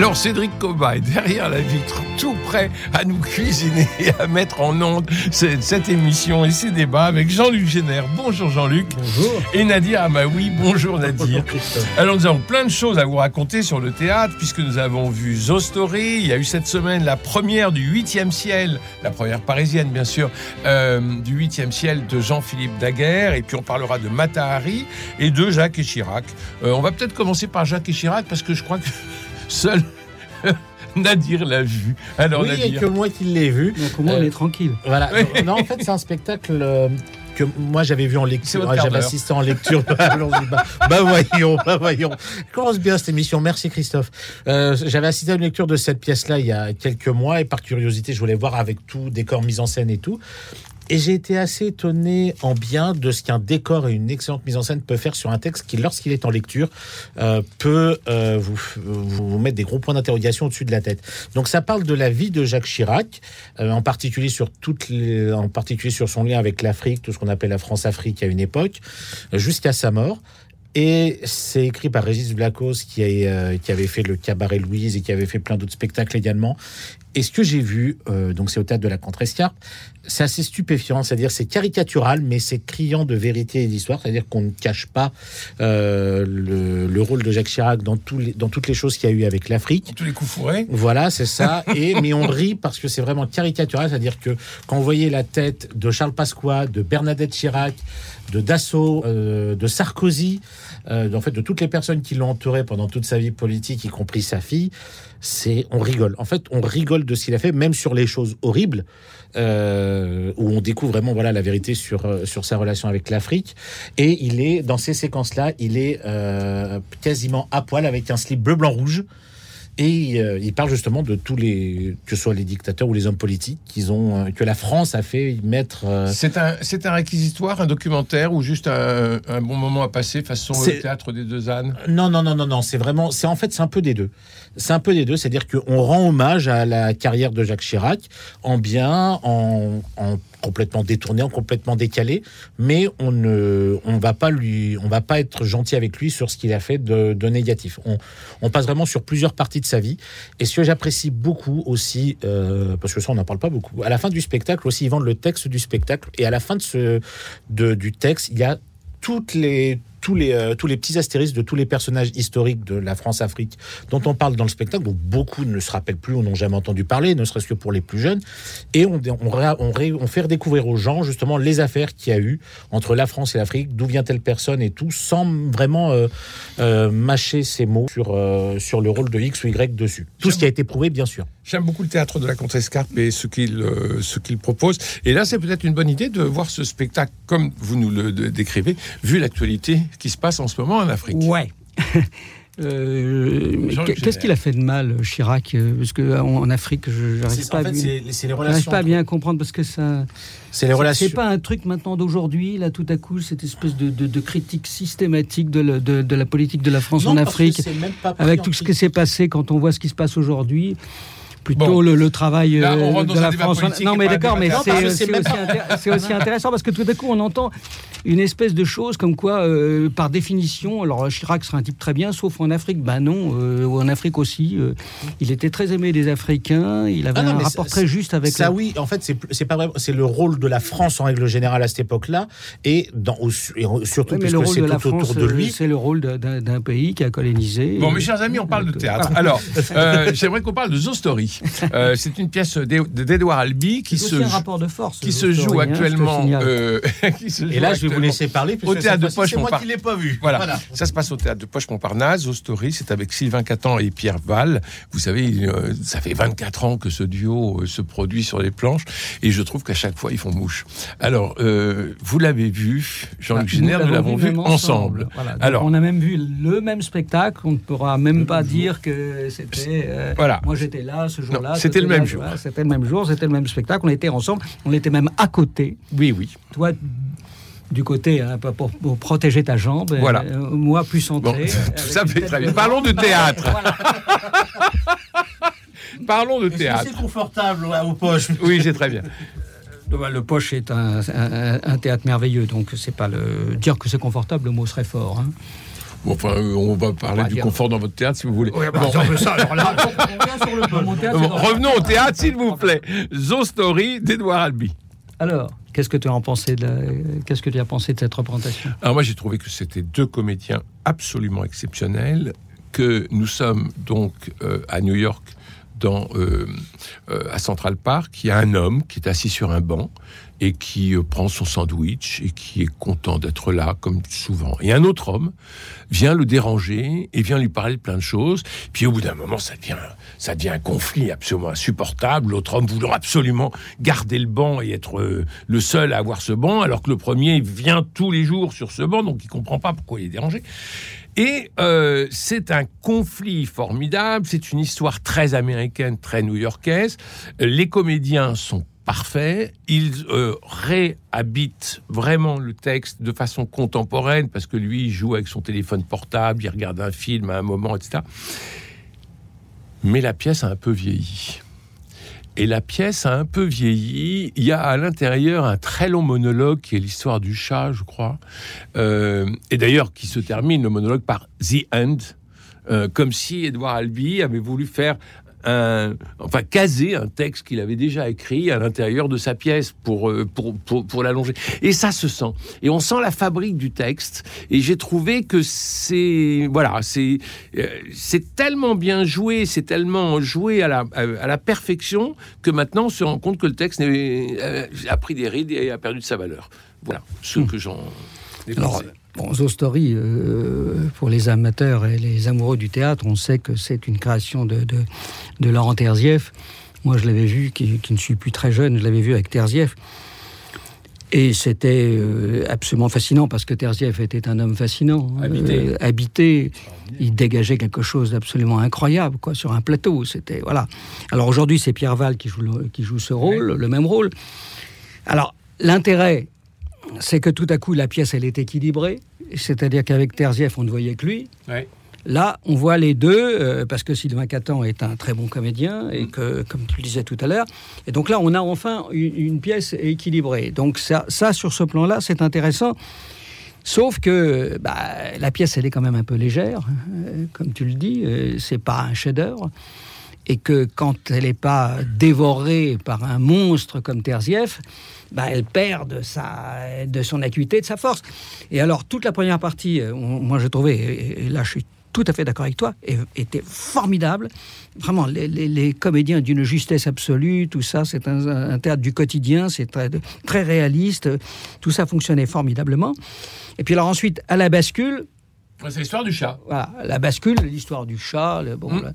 Alors Cédric Cobaye, derrière la vitre, tout prêt à nous cuisiner et à mettre en onde cette, cette émission et ces débats avec Jean-Luc Génère. Bonjour Jean-Luc. Bonjour. Et Nadir Amaoui. Bonjour Nadir. Bonjour Christophe. Alors nous avons plein de choses à vous raconter sur le théâtre puisque nous avons vu The Story. Il y a eu cette semaine la première du 8e ciel, la première parisienne bien sûr, euh, du 8e ciel de Jean-Philippe Daguerre. Et puis on parlera de Matahari et de Jacques et Chirac. Euh, on va peut-être commencer par Jacques et Chirac parce que je crois que seul Nadir l'a vu. Alors oui, il n'y a Nadir. que moi qui l'ai vu. Donc au moins on Euh, est tranquille. Voilà. Oui. Non, en fait, c'est un spectacle euh, que moi j'avais vu en lecture. quart J'avais assisté en lecture. Allons-y, bah, bah voyons, bah voyons. Commence bien cette émission. Merci Christophe. Euh, j'avais assisté à une lecture de cette pièce-là il y a quelques mois et par curiosité, je voulais voir avec tout, décor, mise en scène et tout. Et j'ai été assez étonné en bien de ce qu'un décor et une excellente mise en scène peut faire sur un texte qui, lorsqu'il est en lecture, euh, peut euh, vous, vous mettre des gros points d'interrogation au-dessus de la tête. Donc ça parle de la vie de Jacques Chirac, euh, en particulier sur toutes en particulier sur son lien avec l'Afrique, tout ce qu'on appelle la France-Afrique à une époque, jusqu'à sa mort. Et c'est écrit par Régis Blacos qui avait fait le Cabaret Louise et qui avait fait plein d'autres spectacles également. Et ce que j'ai vu, euh, donc c'est au théâtre de la Contrescarpe, c'est assez stupéfiant, c'est-à-dire c'est caricatural, mais c'est criant de vérité et d'histoire, c'est-à-dire qu'on ne cache pas euh, le, le rôle de Jacques Chirac dans, tous les, dans toutes les choses qu'il y a eu avec l'Afrique. Tous les coups fourrés. Voilà, c'est ça. Et mais on rit parce que c'est vraiment caricatural, c'est-à-dire que quand vous voyez la tête de Charles Pasqua, de Bernadette Chirac, de Dassault, euh, de Sarkozy, euh, en fait de toutes les personnes qui l'ont entouré pendant toute sa vie politique, y compris sa fille, c'est on rigole. En fait, on rigole de ce qu'il a fait, même sur les choses horribles euh, où on découvre vraiment voilà la vérité sur euh, sur sa relation avec l'Afrique. Et il est dans ces séquences-là, il est quasiment à poil avec un slip bleu blanc rouge. Et euh, il parle justement de tous les, que ce soit les dictateurs ou les hommes politiques, qu'ils ont, euh, que la France a fait mettre. euh, C'est un, c'est un réquisitoire, un documentaire ou juste un, un bon moment à passer façon le théâtre des deux ânes? Non, non, non, non, non. C'est vraiment, c'est en fait, c'est un peu des deux. C'est un peu des deux. C'est-à-dire qu'on rend hommage à la carrière de Jacques Chirac en bien, en, en complètement détourné, en complètement décalé, mais on ne, on va pas lui, on va pas être gentil avec lui sur ce qu'il a fait de, de négatif. On, on passe vraiment sur plusieurs parties de sa vie. Et ce que j'apprécie beaucoup aussi, euh, parce que ça on n'en parle pas beaucoup, à la fin du spectacle aussi, ils vendent le texte du spectacle, et à la fin de ce, de, du texte, il y a toutes les tous les euh, tous les petits astérisques de tous les personnages historiques de la France-Afrique dont on parle dans le spectacle, dont beaucoup ne se rappellent plus ou n'ont jamais entendu parler, ne serait-ce que pour les plus jeunes, et on fait redécouvrir aux gens justement les affaires qu'il y a eu entre la France et l'Afrique, d'où vient telle personne et tout, sans vraiment euh, euh, mâcher ses mots sur sur le rôle de X ou Y dessus. Tout ce qui a été prouvé, bien sûr. J'aime beaucoup le théâtre de la Contrescarpe et ce qu'il ce qu'il propose. Et là, c'est peut-être une bonne idée de voir ce spectacle comme vous nous le décrivez, vu l'actualité qui se passe en ce moment en Afrique. Ouais. Euh, Qu'est-ce qu'il a fait de mal, Chirac euh, Parce que en en Afrique, je n'arrive pas, bien- les relations. pas à bien comprendre parce que ça. C'est les relations. C'est pas un truc maintenant d'aujourd'hui, là, tout à coup, cette espèce de, de- de critique systématique de, la- de- de la politique de la France Non, en Afrique, avec tout ce qui s'est passé quand on voit ce qui se passe aujourd'hui. Plutôt Bon. le, le travail Là, euh, de la France. Non, mais d'accord, mais aussi, intér- c'est aussi intéressant parce que tout à coup, on entend une espèce de chose comme quoi, euh, par définition, alors Chirac serait un type très bien, sauf en Afrique. Ben non, euh, en Afrique aussi, euh, il était très aimé des Africains, il avait Ah non, un rapport ça- très juste avec ça la- oui en fait c'est c'est pas vrai c'est le rôle de la France en règle générale à cette époque-là et dans au- et surtout Oui, mais puisque c'est tout France, autour de euh, lui c'est le rôle d'un- pays qui a colonisé. Bon, Et- mes chers amis, on parle de théâtre. voilà. Alors, euh, j'aimerais qu'on parle de The Story. Euh, c'est une pièce d'E- d'Edouard Albi qui C'est se aussi un joue- rapport de force. qui se joue actuellement. euh, qui et là je vais vous laisser parler au théâtre de Poche c'est moi qui l'ai pas vu Voilà. ça se passe au théâtre de Poche Montparnasse, au Story, c'est avec Sylvain Catan et Pierre Val. Vous savez, euh, ça fait 24 ans que ce duo euh, se produit sur les planches, et je trouve qu'à chaque fois, ils font mouche. Alors, euh, vous l'avez vu, Jean-Luc Bah, Génère, nous l'avons vu ensemble. Voilà. Alors- on a même vu le même spectacle. On ne pourra même pas dire que c'était. euh, Voilà. Moi, j'étais là ce jour-là. C'était le même là, jour. C'était le même jour. C'était le même spectacle. On était ensemble. On était même à côté. Oui, oui. Toi, du côté hein, pour, pour- pour protéger ta jambe. Voilà. euh, moi, plus Bon, centré. tout ça fait très bien. Parlons de théâtre. Voilà. Parlons de théâtre. c'est confortable ouais, aux poches? Oui, c'est très bien. Le Poche est un, un- un théâtre merveilleux, donc c'est pas le dire que c'est confortable, le mot serait fort. hein. Bon, enfin, euh, on va parler va du dire- confort dans votre théâtre si vous voulez. bah, Bon. ça, mais ça, alors là, on revient sur le mon théâtre, Bon, c'est dans- revenons au théâtre, s'il vous plaît. Zo Story d'Edouard Albi. Alors, qu'est-ce que tu as en pensé de la- qu'est-ce que tu as pensé de cette représentation? Alors moi j'ai trouvé que c'était deux comédiens absolument exceptionnels, que nous sommes donc euh, à New York dans, euh, euh, à Central Park, il y a un homme qui est assis sur un banc et qui euh, prend son sandwich et qui est content d'être là, comme souvent. Et un autre homme vient le déranger et vient lui parler de plein de choses. Puis au bout d'un moment, ça devient, ça devient un conflit absolument insupportable. L'autre homme voulant absolument garder le banc et être euh, le seul à avoir ce banc, alors que le premier vient tous les jours sur ce banc, donc il comprend pas pourquoi il est dérangé. Et euh, c'est un conflit formidable, c'est une histoire très américaine, très new-yorkaise. Les comédiens sont parfaits, ils euh, réhabitent vraiment le texte de façon contemporaine, parce que lui, il joue avec son téléphone portable, il regarde un film à un moment, etc. Mais la pièce a un peu vieilli. Et la pièce a un peu vieilli. Il y a à l'intérieur un très long monologue qui est l'histoire du chat, je crois. Euh, et d'ailleurs, qui se termine, le monologue, par The End. Euh, comme si Edouard Albi avait voulu faire un, enfin caser un texte qu'il avait déjà écrit à l'intérieur de sa pièce pour, euh, pour, pour, pour l'allonger. Et ça se sent. Et on sent la fabrique du texte. Et j'ai trouvé que c'est voilà, c'est euh, c'est tellement bien joué, c'est tellement joué à la, à, à la perfection que maintenant on se rend compte que le texte euh, a pris des rides et a perdu de sa valeur. Voilà ce que j'en Alors. Bon, Zo Story, euh, pour les amateurs et les amoureux du théâtre, on sait que c'est une création de, de, de Laurent Terzieff. Moi, je l'avais vu, qui, qui ne suis plus très jeune, je l'avais vu avec Terzieff. Et c'était euh, absolument fascinant parce que Terzieff était un homme fascinant. Habité. Euh, habité. Il dégageait quelque chose d'absolument incroyable quoi, sur un plateau. C'était voilà. Alors aujourd'hui, c'est Pierre Val qui joue, le- qui joue ce rôle, le même rôle. Alors, l'intérêt, c'est que tout à coup, la pièce, elle est équilibrée. C'est-à-dire qu'avec Terzieff, on ne voyait que lui. Ouais. Là, on voit les deux, euh, parce que Sylvain Catan est un très bon comédien, et que, comme tu le disais tout à l'heure, et donc là, on a enfin une, une pièce équilibrée. Donc ça, ça sur ce plan-là, c'est intéressant. Sauf que bah, la pièce, elle est quand même un peu légère, euh, comme tu le dis, euh, c'est pas un chef-d'œuvre. Et que quand elle n'est pas dévorée par un monstre comme Terzieff, bah, elle perd de, sa, de son acuité, de sa force. Et alors, toute la première partie, euh, on- moi, je trouvais, et, et là, je suis tout à fait d'accord avec toi, et- était formidable. Vraiment, les, les- les comédiens d'une justesse absolue, tout ça, c'est un, un théâtre du quotidien, c'est très, très réaliste, tout ça fonctionnait formidablement. Et puis alors ensuite, à la bascule, C'est l'histoire du chat. voilà, la bascule, l'histoire du chat, le- bon, Mm. le-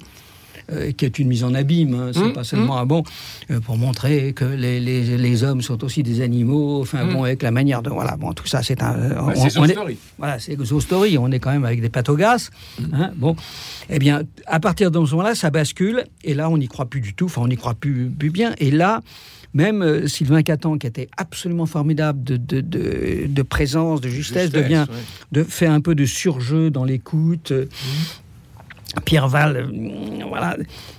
euh, qui est une mise en abîme, hein, c'est Mm, pas seulement un bon, euh, pour montrer que les, les- les hommes sont aussi des animaux, enfin Mm. bon, avec la manière de. Voilà, bon, tout ça, c'est un. euh, on- c'est on est- story. voilà, c'est Story, on est quand même avec des patogas. Mm. Hein, bon, eh bien, à partir de ce moment-là, ça bascule, et là, on n'y croit plus du tout, enfin, on n'y croit plus, plus bien, et là, même euh, Sylvain Catan, qui était absolument formidable de, de, de- de présence, de justesse, Justesse, devient, ouais. de fait un peu de surjeu dans l'écoute. Pierre Val, euh, voilà,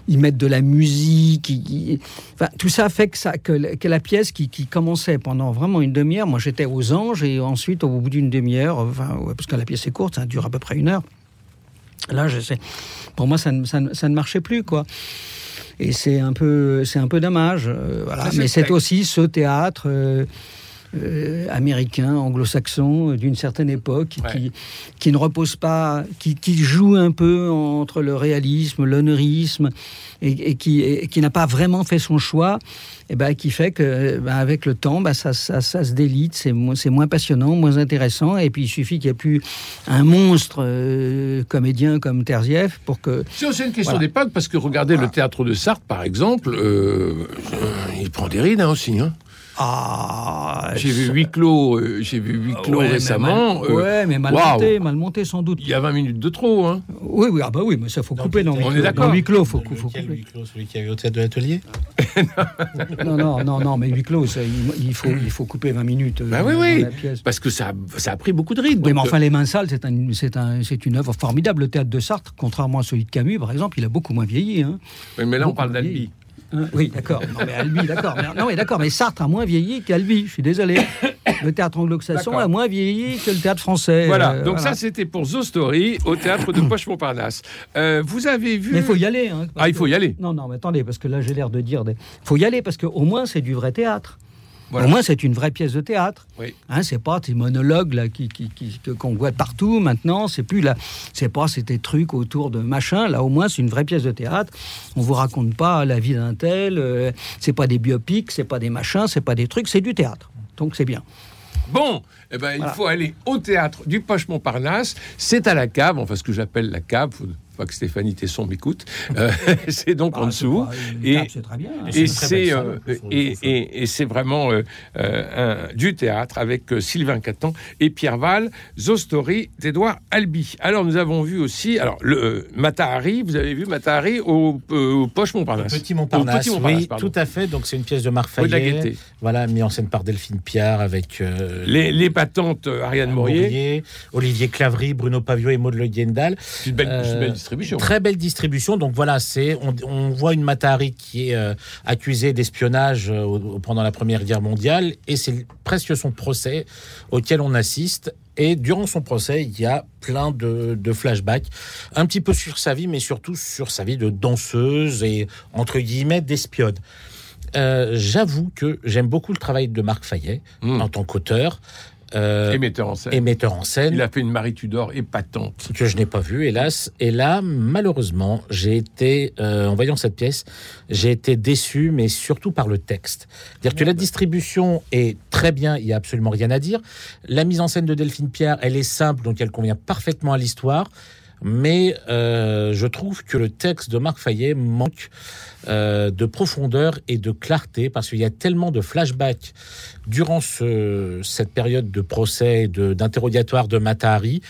ils mettent de la musique, ils- ils- enfin, tout ça fait que, ça, que, la- que la pièce qui, qui commençait pendant vraiment une demi-heure, moi j'étais aux anges et ensuite au bout d'une demi-heure, enfin, ouais, parce que la pièce est courte, ça dure à peu près une heure. Là, je sais, pour moi ça ne, ça ne- ça ne marchait plus quoi. Et c'est un peu, c'est un peu dommage. euh, voilà. Mais c'est aussi ce théâtre. euh, euh, américain, anglo-saxon, euh, d'une certaine époque, Ouais. qui, qui ne repose pas, qui, qui joue un peu entre le réalisme, l'honorisme, et, et qui, et qui n'a pas vraiment fait son choix, et ben, qui fait que ben, avec le temps, ben, ça, ça, ça se délite, c'est moins, moins passionnant, moins intéressant, et puis il suffit qu'il n'y ait plus un monstre euh, comédien comme Terzieff pour que... C'est aussi une question Voilà. d'époque, parce que regardez le théâtre de Sartre, par exemple, euh, il prend des rides hein, aussi. hein. Ah, J'ai vu huis clos, euh, j'ai vu huis clos Ouais, mais récemment. mal- euh, ouais, mais mal monté, mal monté sans doute. Il y a 20 minutes de trop. Hein. Oui, oui, ah bah oui, mais ça faut Dans couper dans On est d'accord. Huis clos, faut, faut, couper. huis clos? Celui qui avait au théâtre de l'atelier? Non, non, non, non, mais huis clos, ça, il, il faut, il faut couper 20 minutes. euh, Bah oui, oui. la pièce. Parce que ça, ça a pris beaucoup de rides. Oui, mais enfin, Les Mains Sales, c'est un, c'est un, c'est une œuvre formidable. Le théâtre de Sartre, contrairement à celui de Camus, par exemple, il a beaucoup moins vieilli. Hein. euh, mais là, on parle d'Albi. Hein, oui, d'accord. Non, mais Albi, d'accord. Non, mais d'accord. Mais Sartre a moins vieilli qu'Albi. Je suis désolé. Le théâtre anglo-saxon a moins vieilli que le théâtre français. Voilà, Euh, donc voilà. ça c'était pour The Story au théâtre de Poche-Montparnasse. Euh, vous avez vu. Mais il faut y aller. hein, Ah, il que- faut y aller. Non, non, mais attendez, parce que là, j'ai l'air de dire. Des... faut y aller, parce qu'au moins, c'est du vrai théâtre. Voilà. Au moins, c'est une vraie pièce de théâtre. Oui. Hein, c'est pas des monologues là qui, qui, qu'on voit partout maintenant. C'est plus là. C'est pas des trucs autour de machin. Là, au moins, c'est une vraie pièce de théâtre. On vous raconte pas la vie d'un tel. euh, c'est pas des biopics, c'est pas des machins, c'est pas des trucs. C'est du théâtre. Donc c'est bien. Bon, eh ben, il faut aller au théâtre du Poche-Montparnasse. C'est à la cave, enfin ce que j'appelle la cave. Faut pas que Stéphanie Tesson m'écoute. Euh, c'est donc en Ah, dessous. Et- très bien. hein. Et c'est euh, faut- et, faut faire. et- et c'est vraiment euh, un- du théâtre avec Sylvain Catan et Pierre Val, Story d'Edouard Albi. Alors nous avons vu aussi alors le Matahari, vous avez vu Matahari au, au Poche Montparnasse. Petit Montparnasse, Au Petit Montparnasse, oui, pardon. tout à fait. Donc c'est une pièce de Marc Fayet, voilà, mis en scène par Delphine Piard avec Les, les patentes Ariane Maurier, Olivier Clavry, Bruno Pavio et Maud Le Guendal. c'est une belle, une belle distribution. Très belle distribution. Donc voilà, c'est on, on voit une Matahari qui est euh, accusée d'espionnage euh, pendant la Première Guerre mondiale et c'est presque son procès auquel on assiste. Et durant son procès, il y a plein de, de flashbacks, un petit peu sur sa vie, mais surtout sur sa vie de danseuse et entre guillemets d'espionne. Euh, J'avoue que j'aime beaucoup le travail de Marc Fayet Mm. en tant qu'auteur euh, et metteur en scène. et metteur en scène Il a fait une Marie Tudor épatante. que je n'ai pas vu, hélas. Et là, malheureusement, j'ai été, euh, en voyant cette pièce, j'ai été déçu, mais surtout par le texte. C'est-à-dire que la distribution est très bien, il n'y a absolument rien à dire. La mise en scène de Delphine Pierre, elle est simple, donc elle convient parfaitement à l'histoire. Mais euh, je trouve que le texte de Marc Fayet manque euh, de profondeur et de clarté parce qu'il y a tellement de flashbacks durant ce- cette période de procès, de- d'interrogatoire de, Matahari,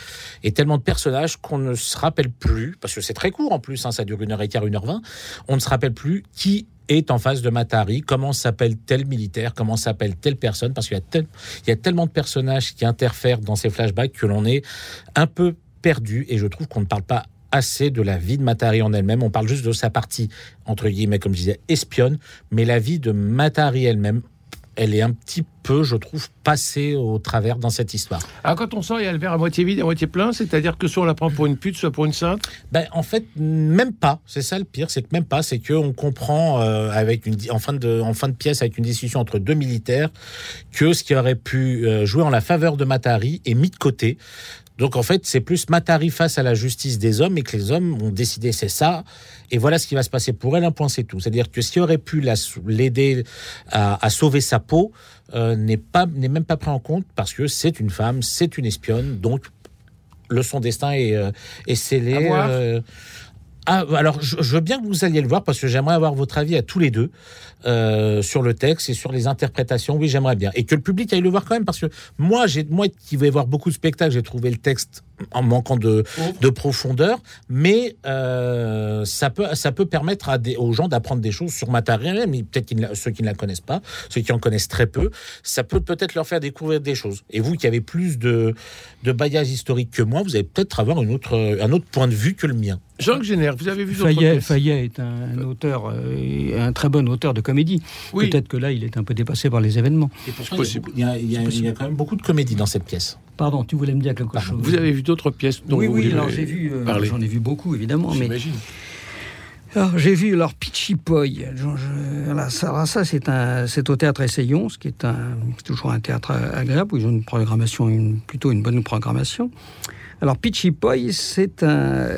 et tellement de personnages qu'on ne se rappelle plus, parce que c'est très court en plus, hein, ça dure une heure et quart, une heure vingt, on ne se rappelle plus qui est en face de Matahari, comment s'appelle tel militaire, comment s'appelle telle personne, parce qu'il y a tellement de personnages qui interfèrent dans ces flashbacks que l'on est un peu perdu, et je trouve qu'on ne parle pas assez de la vie de Matahari en elle-même, on parle juste de sa partie, entre guillemets, comme je disais, espionne, mais la vie de Matahari elle-même, elle est un petit peu, je trouve, passée au travers dans cette histoire. Alors quand on sort, il y a le verre à moitié vide et à moitié plein, c'est-à-dire que soit on la prend pour une pute, soit pour une sainte. Ben, en fait, même pas. C'est ça le pire, c'est que même pas. C'est qu'on comprend euh, avec une en fin de en fin de pièce avec une discussion entre deux militaires que ce qui aurait pu euh, jouer en la faveur de Matari est mis de côté. Donc en fait, c'est plus Matari face à la justice des hommes et que les hommes ont décidé c'est ça et voilà ce qui va se passer pour elle. Un point c'est tout. C'est-à-dire que ce qui aurait pu l'aider à, à sauver sa peau euh, n'est pas n'est même pas pris en compte parce que c'est une femme, c'est une espionne, donc le son destin est, euh, est scellé. À voir. euh, ah, alors, je, veux bien que vous alliez le voir parce que j'aimerais avoir votre avis à tous les deux euh, sur le texte et sur les interprétations. Oui, j'aimerais bien. Et que le public aille le voir quand même parce que moi, j'ai, moi qui vais voir beaucoup de spectacles, j'ai trouvé le texte en manquant de, de profondeur, mais euh, ça peut, ça peut permettre à des, aux gens d'apprendre des choses sur Matari, mais peut-être ceux qui ne la connaissent pas, ceux qui en connaissent très peu, ça peut peut-être leur faire découvrir des choses. Et vous qui avez plus de, de bagages historiques que moi, vous allez peut-être avoir une autre, un autre point de vue que le mien. Jean Génère, vous avez vu Fayet, Fayet est un auteur, euh, un très bon auteur de comédie. Oui. Peut-être que là, il est un peu dépassé par les événements. Et pourtant, possible. Il y, a, il y a- il y a quand même beaucoup de comédie dans cette pièce. Pardon, tu voulais me dire quelque chose Vous avez vu d'autres pièces dont Oui, vous oui, alors j'ai vu, euh, j'en ai vu beaucoup évidemment, mais J'imagine. alors j'ai vu alors Pichipoy. Voilà, ça, ça, c'est un, c'est au théâtre Essayons, ce qui est un, c'est toujours un théâtre agréable où ils ont une programmation, une, plutôt une bonne programmation. Alors Pichipoy, c'est un,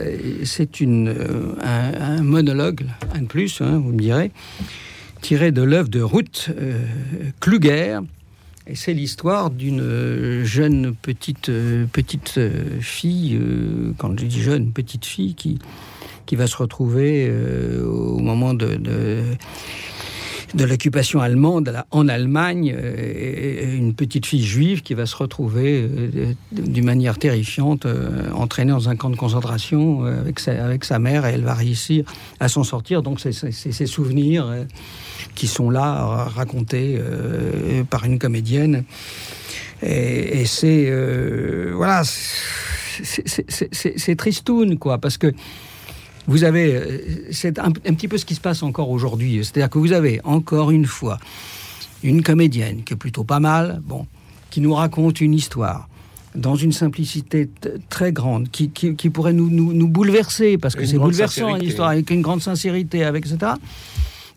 c'est une, euh, un, un monologue, un de plus, hein, vous me direz, tiré de l'œuvre de Ruth euh, Kluger. C'est l'histoire d'une euh, jeune petite, euh, euh, fille, quand je dis jeune, petite fille, qui, va se retrouver au moment de, de l'occupation allemande en Allemagne, euh, une petite fille juive qui va se retrouver euh, d'une manière terrifiante euh, entraînée dans un camp de concentration avec, sa, avec sa mère et elle va réussir à s'en sortir. Donc c'est ses souvenirs qui sont là racontés par une comédienne. Et, c'est voilà, c'est tristoun quoi, parce que vous avez, euh, c'est un, un petit peu ce qui se passe encore aujourd'hui. C'est-à-dire que vous avez encore une fois une comédienne qui est plutôt pas mal, bon, qui nous raconte une histoire dans une simplicité très grande, qui, qui- qui pourrait nous, nous- nous bouleverser, parce que c'est bouleversant une histoire, avec une grande sincérité, avec etc.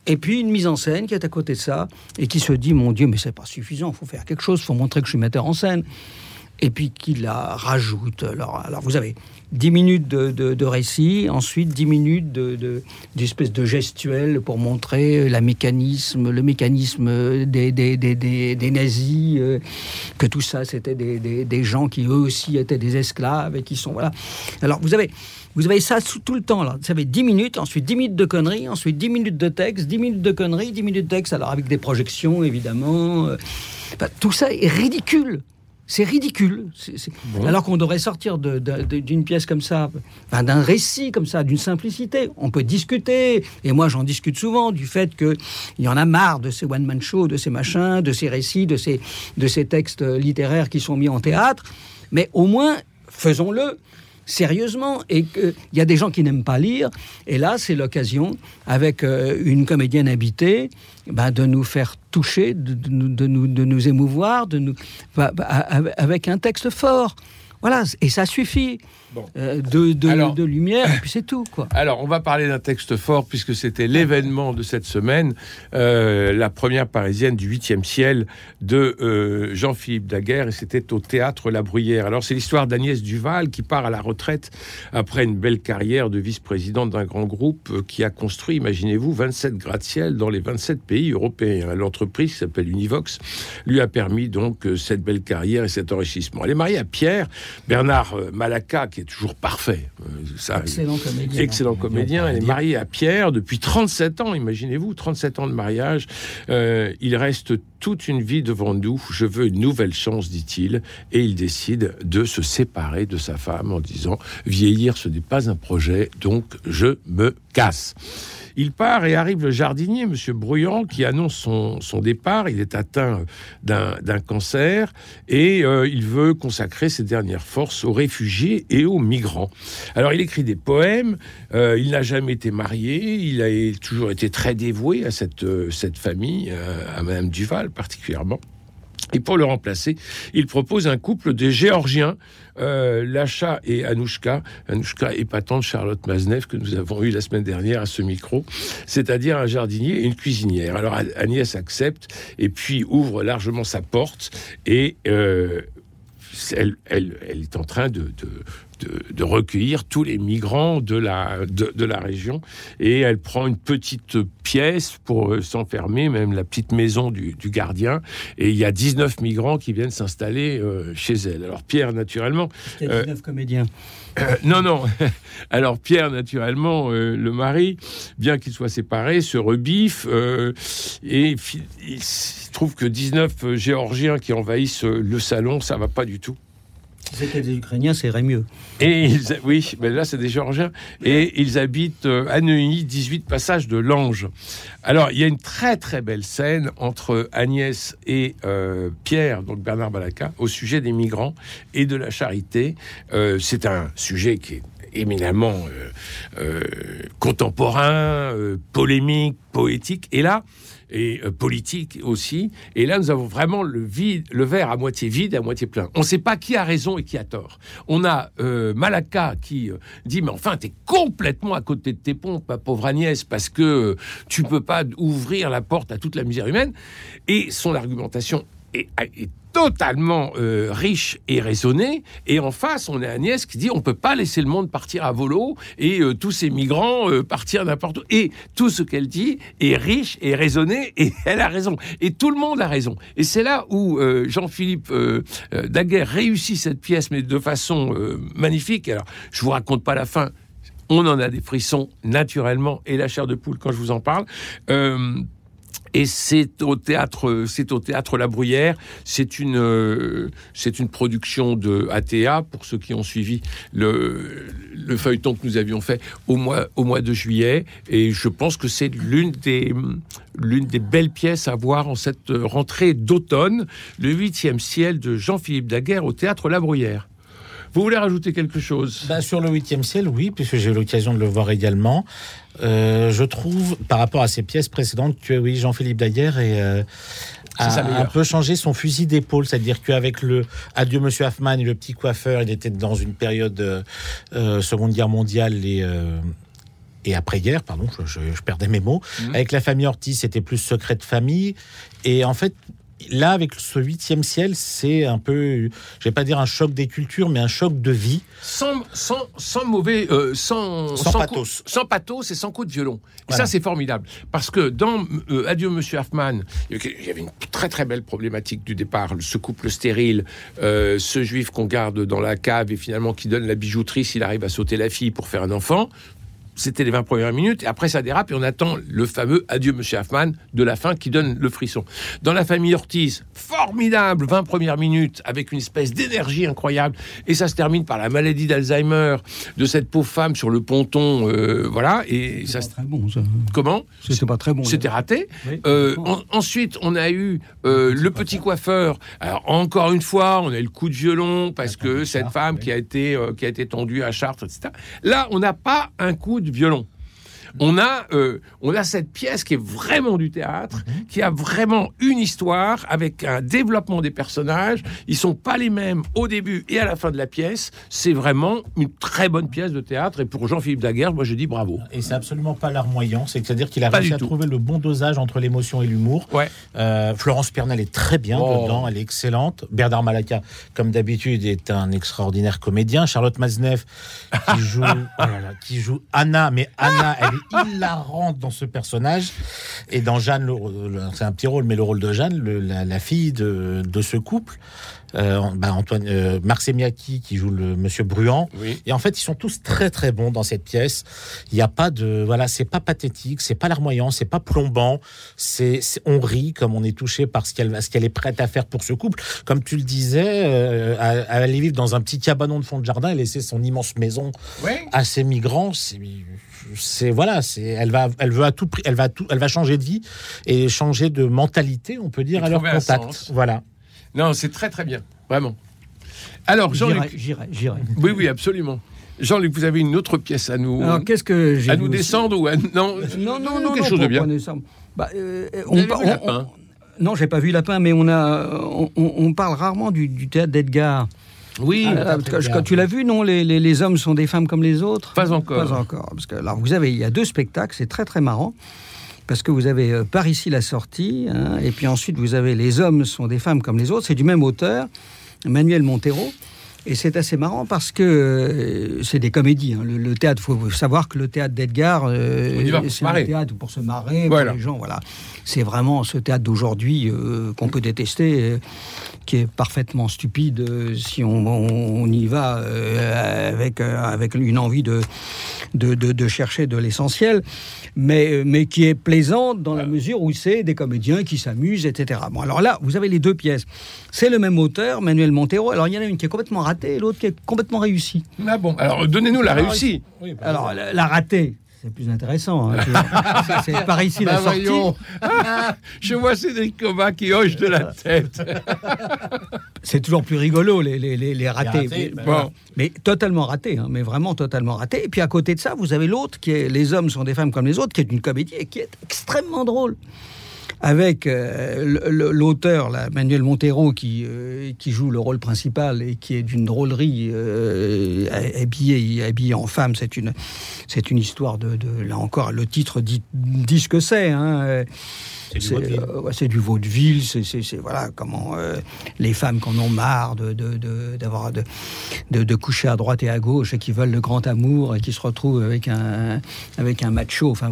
Et puis une mise en scène qui est à côté de ça, et qui se dit, mon Dieu, mais c'est pas suffisant, il faut faire quelque chose, il faut montrer que je suis metteur en scène. Et puis qui la rajoute. Alors, alors vous avez 10 minutes de, de- récit, ensuite 10 minutes de, de- d'espèce de gestuelle pour montrer la mécanisme, le mécanisme des, des, des, des- des nazis, euh, que tout ça c'était des, gens qui eux aussi étaient des esclaves et qui sont voilà. Alors vous avez vous avez ça tout le temps là. Vous avez 10 minutes, ensuite 10 minutes de conneries, ensuite 10 minutes de texte, 10 minutes de conneries, 10 minutes de texte, alors avec des projections évidemment. euh. Tout ça est ridicule. C'est ridicule. Alors qu'on devrait sortir d'une pièce comme ça, enfin, d'un récit comme ça, d'une simplicité. On peut discuter, et moi j'en discute souvent, du fait qu'il y en a marre de ces one-man shows, de ces machins, de ces récits, de ces, de ces textes littéraires qui sont mis en théâtre. Mais au moins, faisons-le sérieusement et qu'il y a des gens qui n'aiment pas lire. Et là c'est l'occasion avec euh, une comédienne habitée ben, de nous faire toucher de, de nous, de nous- émouvoir de nous avec un texte fort. Voilà et ça suffit Bon. Euh, de, de, Alors- de lumière et puis c'est tout quoi Alors, on va parler d'un texte fort puisque c'était l'événement de cette semaine, euh, la première parisienne du 8e ciel de euh, Jean-Philippe Daguerre, et c'était au théâtre La Bruyère. Alors, c'est l'histoire d'Agnès Duval qui part à la retraite après une belle carrière de vice-présidente d'un grand groupe qui a construit, imaginez-vous, 27 gratte-ciel dans les 27 pays européens. L'entreprise qui s'appelle Univox lui a permis donc cette belle carrière et cet enrichissement. Elle est mariée à Pierre Bernard Malaka, qui est toujours parfait. Euh, ça, excellent comédien Excellent comédien. Elle est mariée à Pierre depuis 37 ans, imaginez-vous, 37 ans de mariage. Euh, il reste toute une vie devant nous. Je veux une nouvelle chance, dit-il. Et il décide de se séparer de sa femme en disant Vieillir, ce n'est pas un projet, donc je me casse. Il part et arrive le jardinier, Monsieur Bruyant, qui annonce son, son départ. Il est atteint d'un cancer et euh, il veut consacrer ses dernières forces aux réfugiés et aux migrants. Alors il écrit des poèmes, euh, il n'a jamais été marié, il a toujours été très dévoué à cette, euh, cette famille, à Madame Duval particulièrement. Et pour le remplacer, il propose un couple de Géorgiens, euh, Lacha et Anouchka. Anouchka épatante Charlotte Maznev que nous avons eu la semaine dernière à ce micro, c'est-à-dire un jardinier et une cuisinière. Alors Agnès accepte et puis ouvre largement sa porte et euh, elle, elle, elle, est en train de, de, de, de, recueillir tous les migrants de la, de, de, la région et elle prend une petite pièce pour s'enfermer, même la petite maison du, du, gardien. Et il y a 19 migrants qui viennent s'installer euh, chez elle. Alors Pierre, naturellement... Il y a 19 euh, comédiens. Euh, non, non. Alors Pierre, naturellement, euh, le mari, bien qu'il soit séparé, se rebiffe euh, et il, il trouve que 19 Géorgiens qui envahissent le salon, ça va pas du tout. C'était des Ukrainiens, irait mieux. Et ils, oui, mais là, c'est des Géorgiens. Et ils habitent euh, à Neuilly, 18 passages de l'Ange. Alors, il y a une très, très belle scène entre Agnès et euh, Pierre, donc Bernard Balaka, au sujet des migrants et de la charité. Euh, c'est un sujet qui est éminemment contemporain, polémique, poétique. Et là, et euh, politique aussi. Et là, nous avons vraiment le, vide, le verre à moitié vide à moitié plein. On ne sait pas qui a raison et qui a tort. On a euh, Malaka qui euh, dit, mais enfin, tu es complètement à côté de tes pompes, ma pauvre Agnès, parce que euh, tu peux pas ouvrir la porte à toute la misère humaine. Et son argumentation est, est totalement euh, riche et raisonné. Et en face, on a Agnès qui dit on peut pas laisser le monde partir à volo et euh, tous ces migrants euh, partir n'importe où. Et tout ce qu'elle dit est riche et raisonné et elle a raison. Et tout le monde a raison. Et c'est là où Jean-Philippe Daguerre réussit cette pièce, mais de façon magnifique. Alors, je vous raconte pas la fin. On en a des frissons naturellement et la chair de poule quand je vous en parle. Et c'est au théâtre, c'est au théâtre La Bruyère. C'est une, euh, c'est une production de ATA pour ceux qui ont suivi le, le feuilleton que nous avions fait au mois, au mois de juillet. Et je pense que c'est l'une des, l'une des belles pièces à voir en cette rentrée d'automne, le huitième ciel de Jean-Philippe Daguerre au théâtre La Bruyère. Vous voulez rajouter quelque chose? Bah, Sur le huitième ciel, oui, puisque j'ai eu l'occasion de le voir également. Euh, je trouve, par rapport à ses pièces précédentes, que oui, Jean-Philippe Daguerre est, euh, a un peu changé son fusil d'épaule, c'est-à-dire qu'avec le Adieu Monsieur Hoffman et le petit coiffeur, il était dans une période euh, Seconde Guerre mondiale et et après-guerre, pardon, je, perdais mes mots. Mmh. Avec la famille Ortiz, c'était plus secret de famille. Et en fait, là, avec ce huitième ciel, c'est un peu, je vais pas dire un choc des cultures, mais un choc de vie. Sans, sans, sans mauvais, euh, sans, sans, pathos. sans pathos et sans coup de violon. Et ça, c'est formidable. Parce que dans euh, Adieu, Monsieur Hoffman, il y avait une très très belle problématique du départ. Ce couple stérile, euh, ce juif qu'on garde dans la cave et finalement qui donne la bijouterie s'il arrive à sauter la fille pour faire un enfant c'était les 20 premières minutes, et après ça dérape, et on attend le fameux Adieu Monsieur Hoffman de la fin qui donne le frisson. Dans la famille Ortiz, formidable, 20 premières minutes, avec une espèce d'énergie incroyable, et ça se termine par la maladie d'Alzheimer de cette pauvre femme sur le ponton, euh, voilà, et ça... Pas très bon, ça. Comment? C'était pas très bon. C'était raté. Euh, ensuite, on a eu euh, le petit coiffeur. Alors, encore une fois, on a eu le coup de violon, parce que cette femme qui a été, qui a été tendue à Chartres, etc. Là, on n'a pas un coup de violon. On a, euh, on a cette pièce qui est vraiment du théâtre, mhm. qui a vraiment une histoire avec un développement des personnages. Ils sont pas les mêmes au début et à la fin de la pièce. C'est vraiment une très bonne pièce de théâtre. Et pour Jean-Philippe Daguerre, moi je dis bravo. Et c'est absolument pas larmoyant. C'est-à-dire qu'il a réussi à trouver le bon dosage entre l'émotion et l'humour. Ouais. Euh, Florence Pernel est très bien oh. dedans. Elle est excellente. Bernard Malaka, comme d'habitude, est un extraordinaire comédien. Charlotte Maznev, qui joue, oh qui joue Anna, mais Anna, elle est il la rentre dans ce personnage. Et dans Jeanne, c'est un petit rôle, mais le rôle de Jeanne, la, fille de, ce couple, bah, Antoine euh, qui joue le Monsieur Bruant. Et en fait, ils sont tous très très bons dans cette pièce. Il n'y a pas de voilà, c'est pas pathétique, c'est pas larmoyant, c'est pas plombant. C'est on rit comme on est touché par ce qu'elle ce qu'elle est prête à faire pour ce couple. Comme tu le disais, euh, à, aller vivre dans un petit cabanon de fond de jardin et laisser son immense maison à ses migrants. C'est voilà, c'est elle va elle veut à tout prix, elle va tout, elle va changer de vie et changer de mentalité, on peut dire à leur contact. Voilà. Non, c'est très très bien, vraiment. Alors, Jean-Luc. J'irai, j'irai. Oui, oui, absolument. Jean-Luc, vous avez une autre pièce à nous. Alors, qu'est-ce que j'ai À nous descendre ou à. Non, non, non, non quelque chose de bien. Bah, euh, on, Lapin Non, j'ai pas vu Lapin, mais on, a, on, parle rarement du, théâtre d'Edgar. Oui, ah, quand tu l'as vu, non les, les, hommes sont des femmes comme les autres? Pas encore. Pas encore. Parce que, alors, vous avez, il y a deux spectacles, c'est très très marrant parce que vous avez euh, par ici la sortie, hein, et puis ensuite vous avez Les hommes sont des femmes comme les autres, c'est du même auteur, Manuel Montero. Et c'est assez marrant parce que euh, c'est des comédies. Hein. Le, théâtre, il faut savoir que le théâtre d'Edgar, euh, c'est un théâtre pour se marrer, pour les gens. Voilà. C'est vraiment ce théâtre d'aujourd'hui qu'on peut détester, qui est parfaitement stupide si on, y va avec, avec une envie de, de, de chercher de l'essentiel mais, mais qui est plaisante dans la mesure où c'est des comédiens qui s'amusent, etc. Bon, alors là, vous avez les deux pièces. C'est le même auteur, Manuel Montero. Alors il y en a une qui est complètement ratée et l'autre qui est complètement réussie. Ah bon, alors donnez-nous la réussie. alors la ratée, c'est plus intéressant. Hein. C'est par ici la bah, sortie. Je vois Cédric Coba qui hoche de la tête. C'est toujours plus rigolo, les, les, les, ratés. mais, bon. mais, totalement ratés, hein, mais vraiment totalement ratés. Et puis à côté de ça, vous avez l'autre qui est Les hommes sont des femmes comme les autres, qui est une comédie et qui est extrêmement drôle avec euh, l'auteur, Manuel Montero, qui, euh, qui joue le rôle principal et qui est d'une drôlerie euh, habillée, habillé en femme. C'est une, c'est une histoire de, de, là encore, le titre dit, dit ce que c'est. Hein. C'est du vaudeville, c'est voilà comment euh, les femmes qui en ont marre de d'avoir de, de, de, coucher à droite et à gauche et qui veulent le grand amour et qui se retrouvent avec un avec un macho. Enfin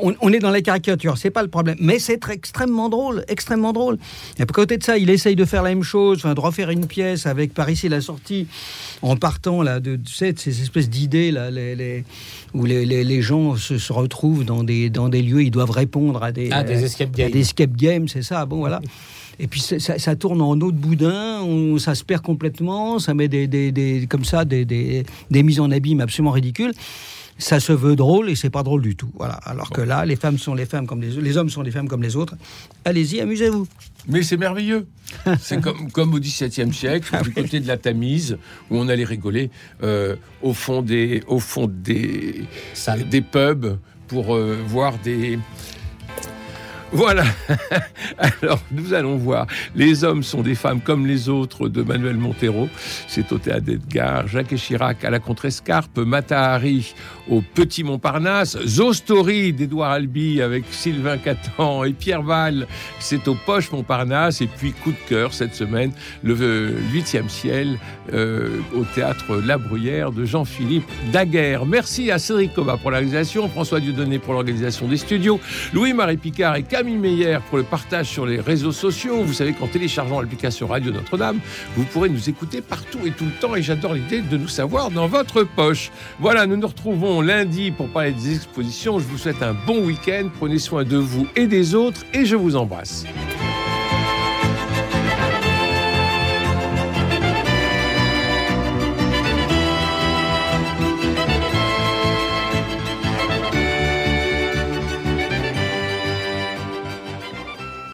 on, on, est dans la caricature, c'est pas le problème, mais c'est extrêmement drôle, extrêmement drôle. Et à côté de ça, il essaye de faire la même chose, enfin de refaire une pièce avec par ici la sortie en partant là de, ces espèces d'idées là, les, les, où les, les, gens se, se, retrouvent dans des dans des lieux, ils doivent répondre à des, ah, des escape games. Des escape games, c'est ça. Bon, voilà. Et puis ça, ça, tourne en eau de boudin, on, ça se perd complètement, ça met des, des, des comme ça des, des, mises en abîme absolument ridicules. ça se veut drôle et c'est pas drôle du tout. Voilà. Alors que là, les femmes sont les femmes comme les, les hommes sont les femmes comme les autres. Allez-y, amusez-vous. Mais c'est merveilleux. C'est comme, comme au XVIIe siècle, du côté de la Tamise, où on allait rigoler euh, au fond des, au fond des, des pubs pour euh, voir des. Voilà. Alors, nous allons voir. Les hommes sont des femmes comme les autres de Manuel Montero. C'est au théâtre d'Edgar. Jacques Chirac à la Contrescarpe. Matahari au Petit Montparnasse. Zostory d'Edouard Albi avec Sylvain Catan et Pierre Val. C'est au Poche Montparnasse. Et puis, coup de cœur cette semaine, le euh, huitième ciel euh, au théâtre La Bruyère de Jean-Philippe Daguerre. Merci à Cédric Coba pour la réalisation, François Dieudonné pour l'organisation des studios, Louis-Marie Picard et Camille Meyer pour le partage sur les réseaux sociaux. Vous savez qu'en téléchargeant l'application Radio Notre-Dame, vous pourrez nous écouter partout et tout le temps. Et j'adore l'idée de nous savoir dans votre poche. Voilà, nous nous retrouvons lundi pour parler des expositions. Je vous souhaite un bon week-end. Prenez soin de vous et des autres et je vous embrasse.